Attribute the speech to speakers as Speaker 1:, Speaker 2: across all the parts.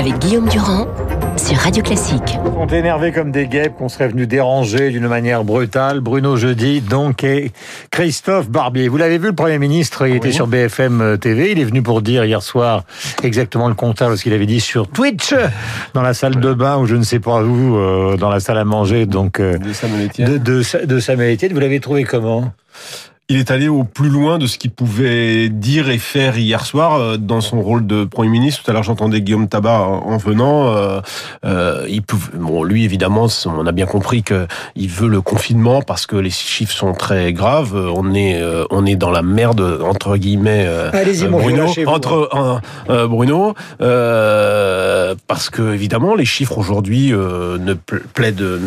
Speaker 1: avec Guillaume Durand sur Radio Classique.
Speaker 2: On est énervé comme des guêpes, qu'on serait venu déranger d'une manière brutale. Bruno Jeudi, donc, et Christophe Barbier. Vous l'avez vu, le Premier ministre, il était sur BFM TV. Il est venu pour dire hier soir exactement le contraire de ce qu'il avait dit sur Twitch, dans la salle de bain ou je ne sais pas où, euh, dans la salle à manger, donc, euh,
Speaker 3: de Samuel Etienne.
Speaker 2: de, de, de Samuel Etienne. Vous l'avez trouvé comment?
Speaker 3: Il est allé au plus loin de ce qu'il pouvait dire et faire hier soir euh, dans son rôle de Premier ministre. Tout à l'heure, j'entendais Guillaume Tabar en venant. Euh, euh, il pouvait, bon, lui, évidemment, on a bien compris que il veut le confinement parce que les chiffres sont très graves. On est, euh, on est dans la merde entre guillemets.
Speaker 2: mon
Speaker 3: Bruno,
Speaker 2: lâchez-vous.
Speaker 3: entre Bruno, parce que évidemment, les chiffres aujourd'hui euh, ne pla- plaident.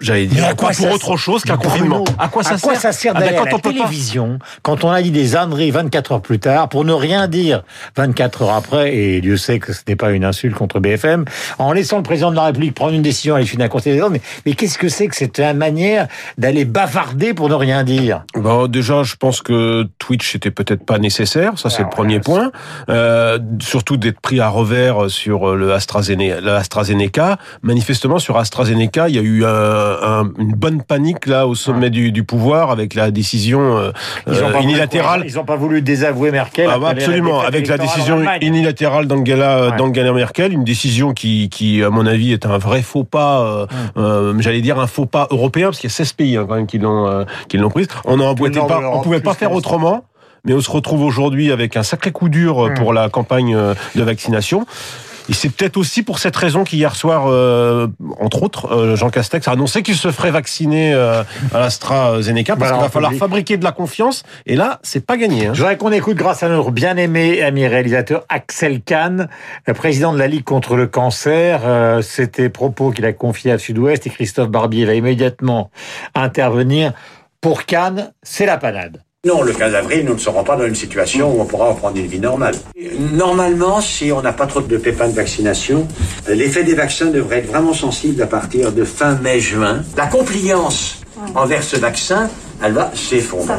Speaker 3: J'allais dire,
Speaker 2: à quoi
Speaker 3: pour autre chose qu'un confinement. À quoi ça
Speaker 2: à quoi
Speaker 3: sert
Speaker 2: ça sert
Speaker 3: Ah
Speaker 2: d'aller à
Speaker 3: quand
Speaker 2: la
Speaker 3: on peut pas-
Speaker 2: télévision, quand on a dit des âneries 24 heures plus tard, pour ne rien dire 24 heures après, et Dieu sait que ce n'est pas une insulte contre BFM, en laissant le président de la République prendre une décision à l'issue d'un conseil des mais, mais qu'est-ce que c'est que cette manière d'aller bavarder pour ne rien dire?
Speaker 3: Bon, déjà, je pense que Twitch était peut-être pas nécessaire. Ça, c'est
Speaker 2: Ah,
Speaker 3: le premier
Speaker 2: ouais,
Speaker 3: point. Euh, surtout d'être pris à revers sur le AstraZeneca. Le AstraZeneca. Manifestement, sur AstraZeneca, il y a eu un- un- une bonne panique là au sommet du, du pouvoir avec la décision euh,
Speaker 2: Ils ont
Speaker 3: euh,
Speaker 2: pas voulu-
Speaker 3: unilatérale.
Speaker 2: Ils n'ont pas voulu désavouer Merkel.
Speaker 3: Ah bah absolument, avec la décision unilatérale d'Angela
Speaker 2: Ouais.
Speaker 3: d'Angela Merkel, une décision qui, qui, à mon avis, est un vrai faux pas, euh, euh, j'allais dire un faux pas européen, parce qu'il y a 16 pays hein, quand même qui l'ont euh, l'ont prise. On
Speaker 2: de
Speaker 3: pas, on pouvait pas faire autrement. Mais on se retrouve aujourd'hui avec un sacré coup dur euh,
Speaker 2: Mm.
Speaker 3: pour la campagne euh, de vaccination. Et c'est peut-être aussi pour cette raison qu'hier soir, euh, entre autres, euh, Jean Castex a annoncé qu'il se ferait vacciner euh, à l'AstraZeneca parce
Speaker 2: Voilà,
Speaker 3: qu'il va falloir
Speaker 2: public.
Speaker 3: fabriquer de la confiance. Et là, c'est pas gagné. Hein.
Speaker 2: Je voudrais qu'on écoute, grâce à notre bien-aimé ami réalisateur Axel Kahn, le président de la Ligue contre le cancer. Euh, C'était propos qu'il a confiés à Sud-Ouest et Christophe Barbier va immédiatement intervenir. Pour Kahn, c'est la panade.
Speaker 4: Non, le 15 avril, nous ne serons pas dans une situation où on pourra reprendre une vie normale. Normalement, si on n'a pas trop de pépins de vaccination, l'effet des vaccins devrait être vraiment sensible à partir de fin mai-juin. La compliance envers ce vaccin, elle va s'effondrer.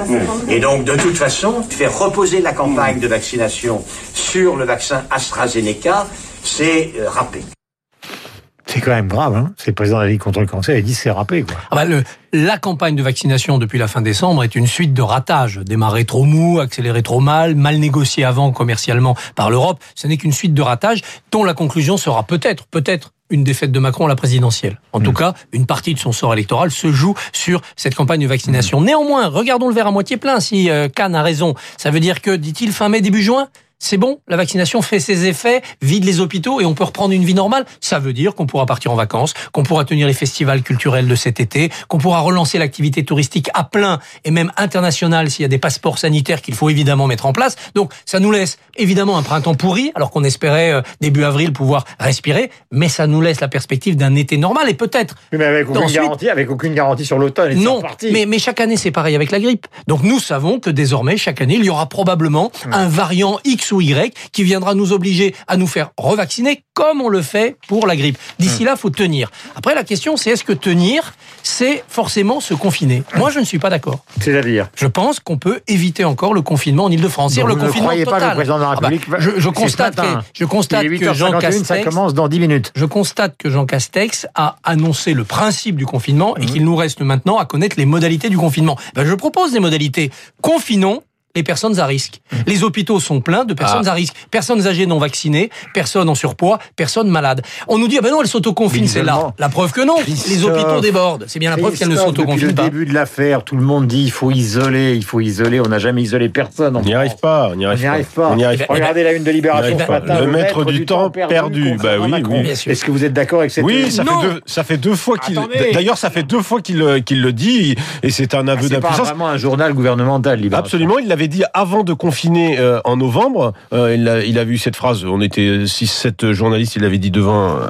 Speaker 4: Et donc, de toute façon, faire reposer la campagne de vaccination sur le vaccin AstraZeneca, c'est euh, râpé.
Speaker 2: C'est quand même grave, hein C'est le président de la Ligue contre le cancer, il dit c'est râpé, quoi.
Speaker 5: Ah bah, le- la campagne de vaccination depuis la fin décembre est une suite de ratages. Démarré trop mou, accéléré trop mal, mal négocié avant commercialement par l'Europe. Ce n'est qu'une suite de ratages dont la conclusion sera peut-être, peut-être une défaite de Macron à la présidentielle. En tout cas, une partie de son sort électoral se joue sur cette campagne de vaccination. Néanmoins, regardons le verre à moitié plein. Si euh, Kahn a raison, ça veut dire que, dit-il, fin mai, début juin c'est bon, la vaccination fait ses effets, vide les hôpitaux et on peut reprendre une vie normale. Ça veut dire qu'on pourra partir en vacances, qu'on pourra tenir les festivals culturels de cet été, qu'on pourra relancer l'activité touristique à plein et même internationale s'il y a des passeports sanitaires qu'il faut évidemment mettre en place. Donc ça nous laisse évidemment un printemps pourri, alors qu'on espérait euh, début avril pouvoir respirer, mais ça nous laisse la perspective d'un été normal et peut-être
Speaker 2: mais avec aucune
Speaker 5: Ensuite-
Speaker 2: garantie, avec aucune garantie sur l'automne.
Speaker 5: non, mais, mais chaque année c'est pareil avec la grippe. Donc nous savons que désormais chaque année il y aura probablement un variant X ou Y qui viendra nous obliger à nous faire revacciner comme on le fait pour la grippe. D'ici là, faut tenir. Après la question c'est est-ce que tenir c'est forcément se confiner? Moi je ne suis pas d'accord.
Speaker 2: C'est-à-dire?
Speaker 5: Je pense qu'on peut éviter encore le confinement en Ile-de-France. Le
Speaker 2: vous ne croyez pas
Speaker 5: total.
Speaker 2: que le président de la
Speaker 5: Ah bah,
Speaker 2: République
Speaker 5: je, je constate que je constate que Jean
Speaker 2: 8h51, ça
Speaker 5: Castex
Speaker 2: commence dans 10 minutes.
Speaker 5: je constate que Jean Castex a annoncé le principe du confinement
Speaker 2: Mhm.
Speaker 5: et qu'il nous reste maintenant à connaître les modalités du confinement. Ben, je propose des modalités. Confinons les personnes à risque.
Speaker 2: Mhm.
Speaker 5: Les hôpitaux sont pleins de personnes
Speaker 2: Ah.
Speaker 5: à risque. Personnes âgées non vaccinées, personnes en surpoids, personnes malades. On nous dit, ah ben non, elles s'autoconfinent, c'est là. La preuve que non. Les hôpitaux débordent. C'est bien la preuve qu'elles ne
Speaker 2: Christophe, Depuis
Speaker 5: s'autoconfinent
Speaker 2: le
Speaker 5: pas.
Speaker 2: début de l'affaire, tout le monde dit il faut isoler, il faut isoler. On n'a jamais isolé personne. en
Speaker 3: On n'y arrive pas, on n'y
Speaker 2: On
Speaker 3: arrive,
Speaker 2: n'y arrive pas.
Speaker 3: On n'y arrive
Speaker 5: Eh
Speaker 3: pas.
Speaker 2: Regardez la une de Libération ce
Speaker 3: pas.
Speaker 2: matin.
Speaker 3: Le maître du temps perdu. Bah
Speaker 2: concernant
Speaker 3: oui, oui.
Speaker 2: Est-ce que vous êtes d'accord avec cette
Speaker 3: Oui, ça fait, deux, ça fait deux fois qu'il. D'ailleurs, ça fait deux fois qu'il le- qu'il le dit, et c'est un
Speaker 2: Ah,
Speaker 3: aveu
Speaker 2: C'est pas
Speaker 3: d'impuissance.
Speaker 2: vraiment un journal gouvernemental, Libération.
Speaker 3: Absolument, il l'avait dit avant de confiner euh, en novembre. Euh, il, a, il a vu cette phrase. On était 6-7 journalistes. Il l'avait dit devant. euh,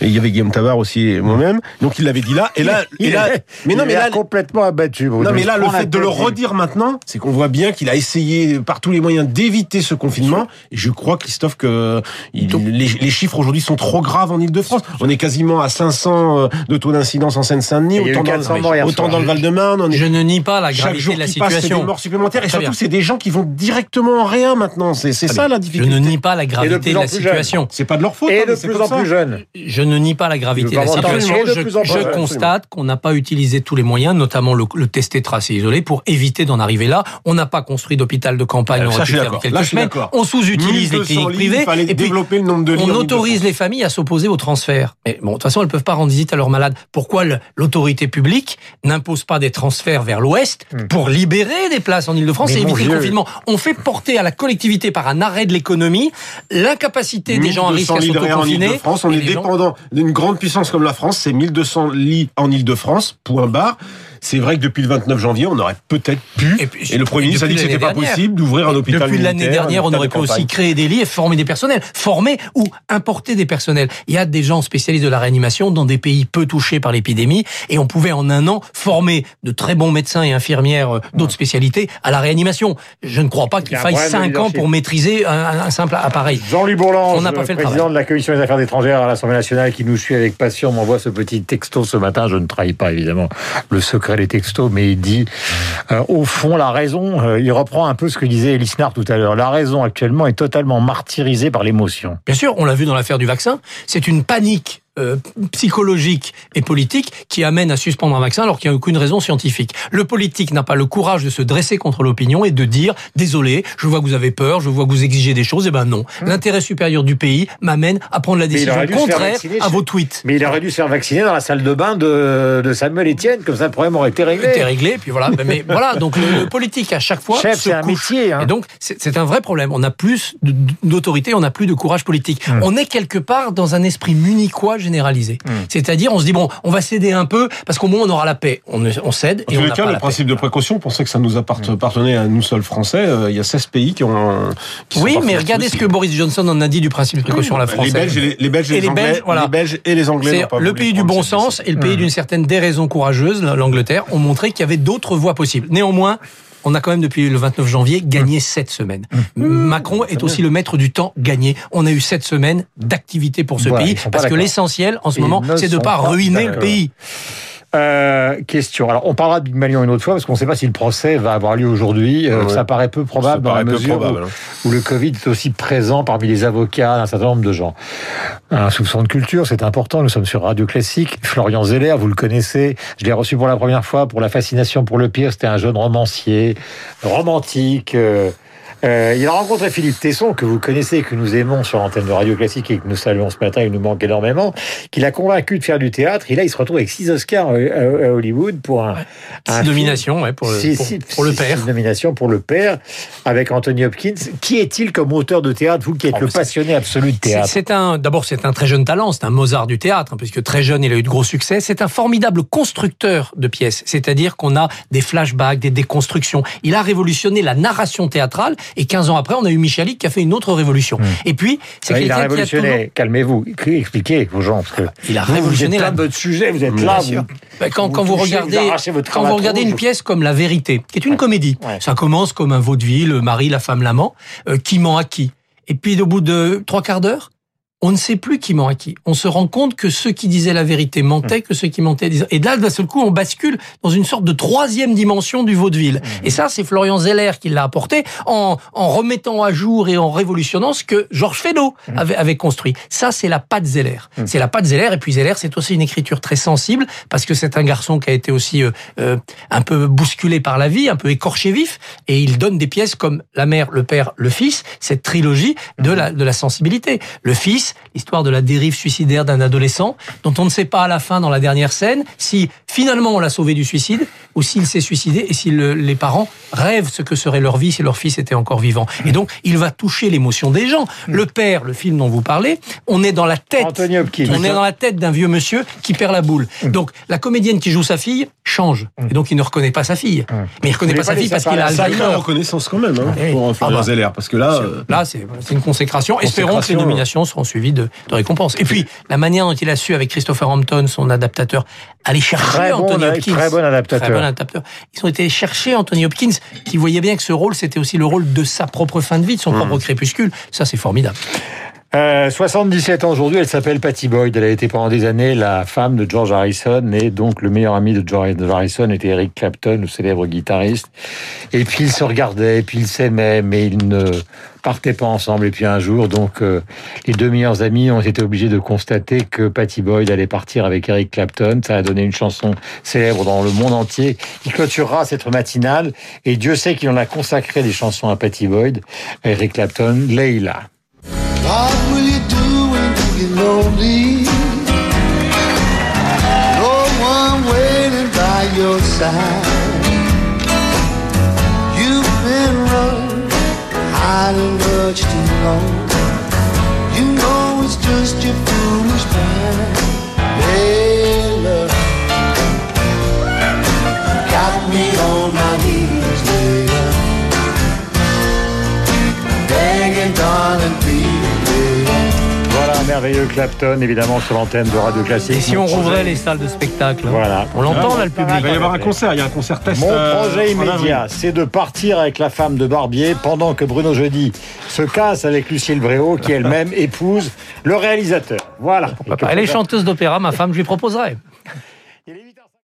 Speaker 3: et il y avait Guillaume Tabar aussi et moi-même. Donc il l'avait dit là. Et là,
Speaker 2: Il
Speaker 3: et là
Speaker 2: est-
Speaker 3: mais non,
Speaker 2: il
Speaker 3: mais
Speaker 2: est
Speaker 3: là,
Speaker 2: complètement abattu. Bruno.
Speaker 3: non, mais là, le fait de le redire maintenant, c'est qu'on voit bien qu'il a essayé par tous les moyens d'éviter ce confinement. Et je crois, Christophe, que il- les, les chiffres aujourd'hui sont trop graves en Ile-de-France. On est quasiment à 500 euh, de taux d'incidence en Seine-Saint-Denis, autant,
Speaker 2: 400
Speaker 3: dans, autant dans le Val-de-Marne.
Speaker 5: Je ne nie pas la gravité de la
Speaker 3: qui passe, des
Speaker 5: situation.
Speaker 3: morts supplémentaires. Et surtout. C'est des gens qui vont directement en rien maintenant. C'est c'est ça la
Speaker 5: Je
Speaker 3: difficulté.
Speaker 5: ne nie pas la gravité de la situation.
Speaker 3: C'est pas de leur faute.
Speaker 2: Et
Speaker 3: hein,
Speaker 2: de plus en
Speaker 3: ça.
Speaker 2: plus jeunes.
Speaker 5: Je ne nie pas la gravité de la situation.
Speaker 2: De
Speaker 5: Je,
Speaker 2: plus en
Speaker 5: je constate qu'on n'a pas utilisé tous les moyens, notamment le, le tester, tracer, isoler, pour éviter d'en arriver là. On n'a pas construit d'hôpital de campagne.
Speaker 3: Ah,
Speaker 5: on
Speaker 3: ça, je suis
Speaker 5: quelques
Speaker 3: Là, je.
Speaker 5: On sous-utilise les
Speaker 3: 1200
Speaker 5: cliniques privées.
Speaker 3: Il fallait
Speaker 5: et puis,
Speaker 3: développer le nombre de lits.
Speaker 5: on autorise les familles à s'opposer au transfert. Mais bon, de toute façon, elles peuvent pas rendre visite à leurs malades. Pourquoi l'autorité publique n'impose pas des transferts vers l'Ouest pour libérer des places en Ile-de-France et éviter confinement On fait porter à la collectivité par un arrêt de l'économie l'incapacité des gens à risque
Speaker 3: 1200
Speaker 5: à s'autoconfiner.
Speaker 3: Ile-de-France. On est
Speaker 5: gens-
Speaker 3: dépendant d'une grande puissance comme la France. C'est 1200 lits en Ile-de-France. Point barre. C'est vrai que depuis le 29 janvier, on aurait peut-être pu.
Speaker 5: Et
Speaker 3: le Premier ministre a dit que c'était pas possible d'ouvrir un hôpital
Speaker 5: Depuis l'année dernière, on aurait pu aussi créer des lits et former des personnels. Former ou importer des personnels. Il y a des gens spécialistes de la réanimation dans des pays peu touchés par l'épidémie et on pouvait en un an former de très bons médecins et infirmières euh, d'autres spécialités à la réanimation. Je ne crois pas qu'il faille cinq ans pour maîtriser un, un simple appareil.
Speaker 2: Jean-Louis Bourlange,
Speaker 5: On n'a pas fait le
Speaker 2: président
Speaker 5: travail.
Speaker 2: de la Commission des affaires étrangères à l'Assemblée nationale, qui nous suit avec passion, m'envoie ce petit texto ce matin. Je ne trahis pas évidemment le secret des textos, mais il dit, euh, au fond, la raison, euh, il reprend un peu ce que disait Elisnar tout à l'heure, la raison actuellement est totalement martyrisée par l'émotion.
Speaker 5: Bien sûr, on l'a vu dans l'affaire du vaccin, c'est une panique euh, psychologique et politique qui amène à suspendre un vaccin alors qu'il n'y a aucune raison scientifique. Le politique n'a pas le courage de se dresser contre l'opinion et de dire désolé, je vois que vous avez peur, je vois que vous exigez des choses, et ben non. L'intérêt supérieur du pays m'amène à prendre la décision contraire
Speaker 2: vacciner
Speaker 5: à vos tweets.
Speaker 2: Mais il aurait dû se faire vacciner dans la salle de bain de, de Samuel Etienne, comme ça le problème aurait été réglé.
Speaker 5: C'était réglé, puis voilà. Mais voilà, donc le, le politique à chaque fois
Speaker 2: Chef, c'est un métier. Hein.
Speaker 5: Et donc, c'est un vrai problème. On a plus d'autorité, on n'a plus de courage politique.
Speaker 2: Hum.
Speaker 5: On est quelque part dans un esprit munichois généralisé.
Speaker 2: Hum.
Speaker 5: C'est-à-dire, on se dit, bon, on va céder un peu, parce qu'au moins on aura la paix. On, on cède
Speaker 3: En
Speaker 5: et
Speaker 3: tous
Speaker 5: on
Speaker 3: les
Speaker 5: n'a
Speaker 3: cas,
Speaker 5: pas
Speaker 3: le
Speaker 5: la
Speaker 3: principe
Speaker 5: paix.
Speaker 3: de précaution, on pensait que ça nous appart- appartenait à nous seuls Français. Euh, Il y a 16 pays qui ont. qui
Speaker 5: Oui, mais regardez ce que Boris Johnson en a dit du principe de précaution à la
Speaker 3: Les
Speaker 5: française.
Speaker 3: Belges et les, les Belges et
Speaker 5: Et
Speaker 3: les,
Speaker 5: les
Speaker 3: Anglais,
Speaker 5: Belges, voilà.
Speaker 3: les Belges et les Anglais
Speaker 5: C'est
Speaker 3: n'ont pas
Speaker 5: le pays du bon sens et le pays d'une certaine déraison courageuse, l'Angleterre, ont montré qu'il y avait d'autres voies possibles. Néanmoins, on a quand même depuis le 29 janvier gagné sept semaines. Macron est aussi le maître du temps gagné. On a eu sept semaines d'activité pour ce
Speaker 2: Voilà,
Speaker 5: pays parce que l'essentiel en ce moment,
Speaker 2: ne
Speaker 5: c'est de
Speaker 2: sont
Speaker 5: pas ruiner le pays.
Speaker 2: Euh, question. Alors, on parlera de Big Malion une autre fois parce qu'on ne sait pas si le procès va avoir lieu aujourd'hui. Euh,
Speaker 3: Ouais.
Speaker 2: Ça paraît peu probable dans la mesure
Speaker 3: probable,
Speaker 2: où,
Speaker 3: hein.
Speaker 2: où le Covid est aussi présent parmi les avocats d'un certain nombre de gens. Un soupçon de culture, c'est important. Nous sommes sur Radio Classique. Florian Zeller, vous le connaissez. Je l'ai reçu pour la première fois pour la fascination pour le pire. C'était un jeune romancier, romantique. euh, euh, il a rencontré Philippe Tesson, que vous connaissez, que nous aimons sur l'antenne de Radio Classique et que nous saluons ce matin, il nous manque énormément, qu'il a convaincu de faire du théâtre. Et là, il se retrouve avec six Oscars euh, à, à Hollywood pour un,
Speaker 5: Six nominations ouais, pour, le,
Speaker 2: Six-
Speaker 5: pour,
Speaker 2: six-
Speaker 5: pour le
Speaker 2: six-
Speaker 5: père.
Speaker 2: six nominations pour le père, avec Anthony Hopkins. Qui est-il comme auteur de théâtre, vous qui êtes
Speaker 5: Oh,
Speaker 2: le passionné absolu de théâtre
Speaker 5: C'est un, d'abord, c'est un très jeune talent, c'est un Mozart du théâtre, hein, puisque très jeune, il a eu de gros succès. C'est un formidable constructeur de pièces, c'est-à-dire qu'on a des flashbacks, des déconstructions. Il a révolutionné la narration théâtrale, et 15 ans après, on a eu Michalik qui a fait une autre révolution. Et puis, c'est
Speaker 2: Ouais, il a
Speaker 5: quelqu'un qui a toujours...
Speaker 2: révolutionné. Calmez-vous. Expliquez aux gens. Parce que
Speaker 5: Il a
Speaker 2: vous,
Speaker 5: révolutionné
Speaker 2: vous êtes
Speaker 5: la-
Speaker 2: plein de sujet. Vous êtes là. vous-
Speaker 5: Ben, quand,
Speaker 2: vous
Speaker 5: quand vous
Speaker 2: touchez,
Speaker 5: regardez,
Speaker 2: vous votre
Speaker 5: quand vous regardez
Speaker 2: rouge.
Speaker 5: une pièce comme La Vérité, qui est une comédie,
Speaker 2: Ouais.
Speaker 5: ça commence comme un vaudeville, le mari, la femme, l'amant, euh, qui ment à qui? Et puis au bout de trois quarts d'heure, on ne sait plus qui ment à qui. On se rend compte que ceux qui disaient la vérité mentaient, que ceux qui mentaient disaient... Et là, d'un seul coup, on bascule dans une sorte de troisième dimension du vaudeville. Et ça, c'est Florian Zeller qui l'a apporté en, en remettant à jour et en révolutionnant ce que Georges Feydeau avait, avait construit. Ça, c'est la patte Zeller. C'est la patte Zeller. Et puis Zeller, c'est aussi une écriture très sensible parce que c'est un garçon qui a été aussi euh, euh, un peu bousculé par la vie, un peu écorché vif. Et il donne des pièces comme La mère, le père, le fils, cette trilogie de la, de la sensibilité. Le fils, l'histoire de la dérive suicidaire d'un adolescent dont on ne sait pas à la fin dans la dernière scène si finalement on l'a sauvé du suicide ou s'il s'est suicidé et si le- les parents rêvent ce que serait leur vie si leur fils était encore vivant. Et donc, il va toucher l'émotion des gens. Le père, le film dont vous parlez, on est dans la tête. On est dans la tête d'un vieux monsieur qui perd la boule. Donc, la comédienne qui joue sa fille change. Et donc, il ne reconnaît pas sa fille. Mais il reconnaît
Speaker 2: Vous
Speaker 5: pas sa fille parce qu'il a Alzheimer.
Speaker 3: reconnaissance quand même hein, pour Florian
Speaker 5: Ah bah.
Speaker 3: Zeller, parce que là, euh,
Speaker 5: Là, c'est c'est une consécration. Espérons que les
Speaker 2: Consécration,
Speaker 5: nominations seront suivies de, de récompenses. Et puis, la manière dont il a su, avec Christopher Hampton, son adaptateur, aller chercher
Speaker 2: Très bon,
Speaker 5: Anthony Hopkins.
Speaker 2: très bon adaptateur.
Speaker 5: Très bon adaptateur. Ils ont été chercher Anthony Hopkins, qui voyait bien que ce rôle, c'était aussi le rôle de sa propre fin de vie, de son propre crépuscule. Ça, c'est formidable.
Speaker 2: Euh, 77 ans aujourd'hui, elle s'appelle Patty Boyd. Elle a été pendant des années la femme de George Harrison et donc le meilleur ami de George Harrison était Eric Clapton, le célèbre guitariste. Et puis ils se regardaient, et puis ils s'aimaient, mais ils ne partaient pas ensemble. Et puis un jour, donc euh, les deux meilleurs amis ont été obligés de constater que Patty Boyd allait partir avec Eric Clapton. Ça a donné une chanson célèbre dans le monde entier qui clôturera cette matinale. Et Dieu sait qu'il en a consacré des chansons à Patty Boyd, Eric Clapton, Leila.
Speaker 6: What will you do when you get lonely? No one waiting by your side. You've been running, hiding much too long. You know it's just your foolish pride.
Speaker 2: Merveilleux Clapton, évidemment, sur l'antenne de Radio Classique.
Speaker 5: Et si on rouvrait les salles de spectacle
Speaker 2: Voilà.
Speaker 5: On l'entend là, le
Speaker 3: Il va y
Speaker 5: public.
Speaker 3: avoir un concert, il y a un concert test.
Speaker 2: Mon
Speaker 3: euh,
Speaker 2: projet immédiat, c'est de partir avec la femme de Barbier pendant que Bruno Jeudi se casse avec Lucille Bréau, qui elle-même épouse le réalisateur. Voilà.
Speaker 5: Elle est chanteuse d'opéra, ma femme, je lui proposerai.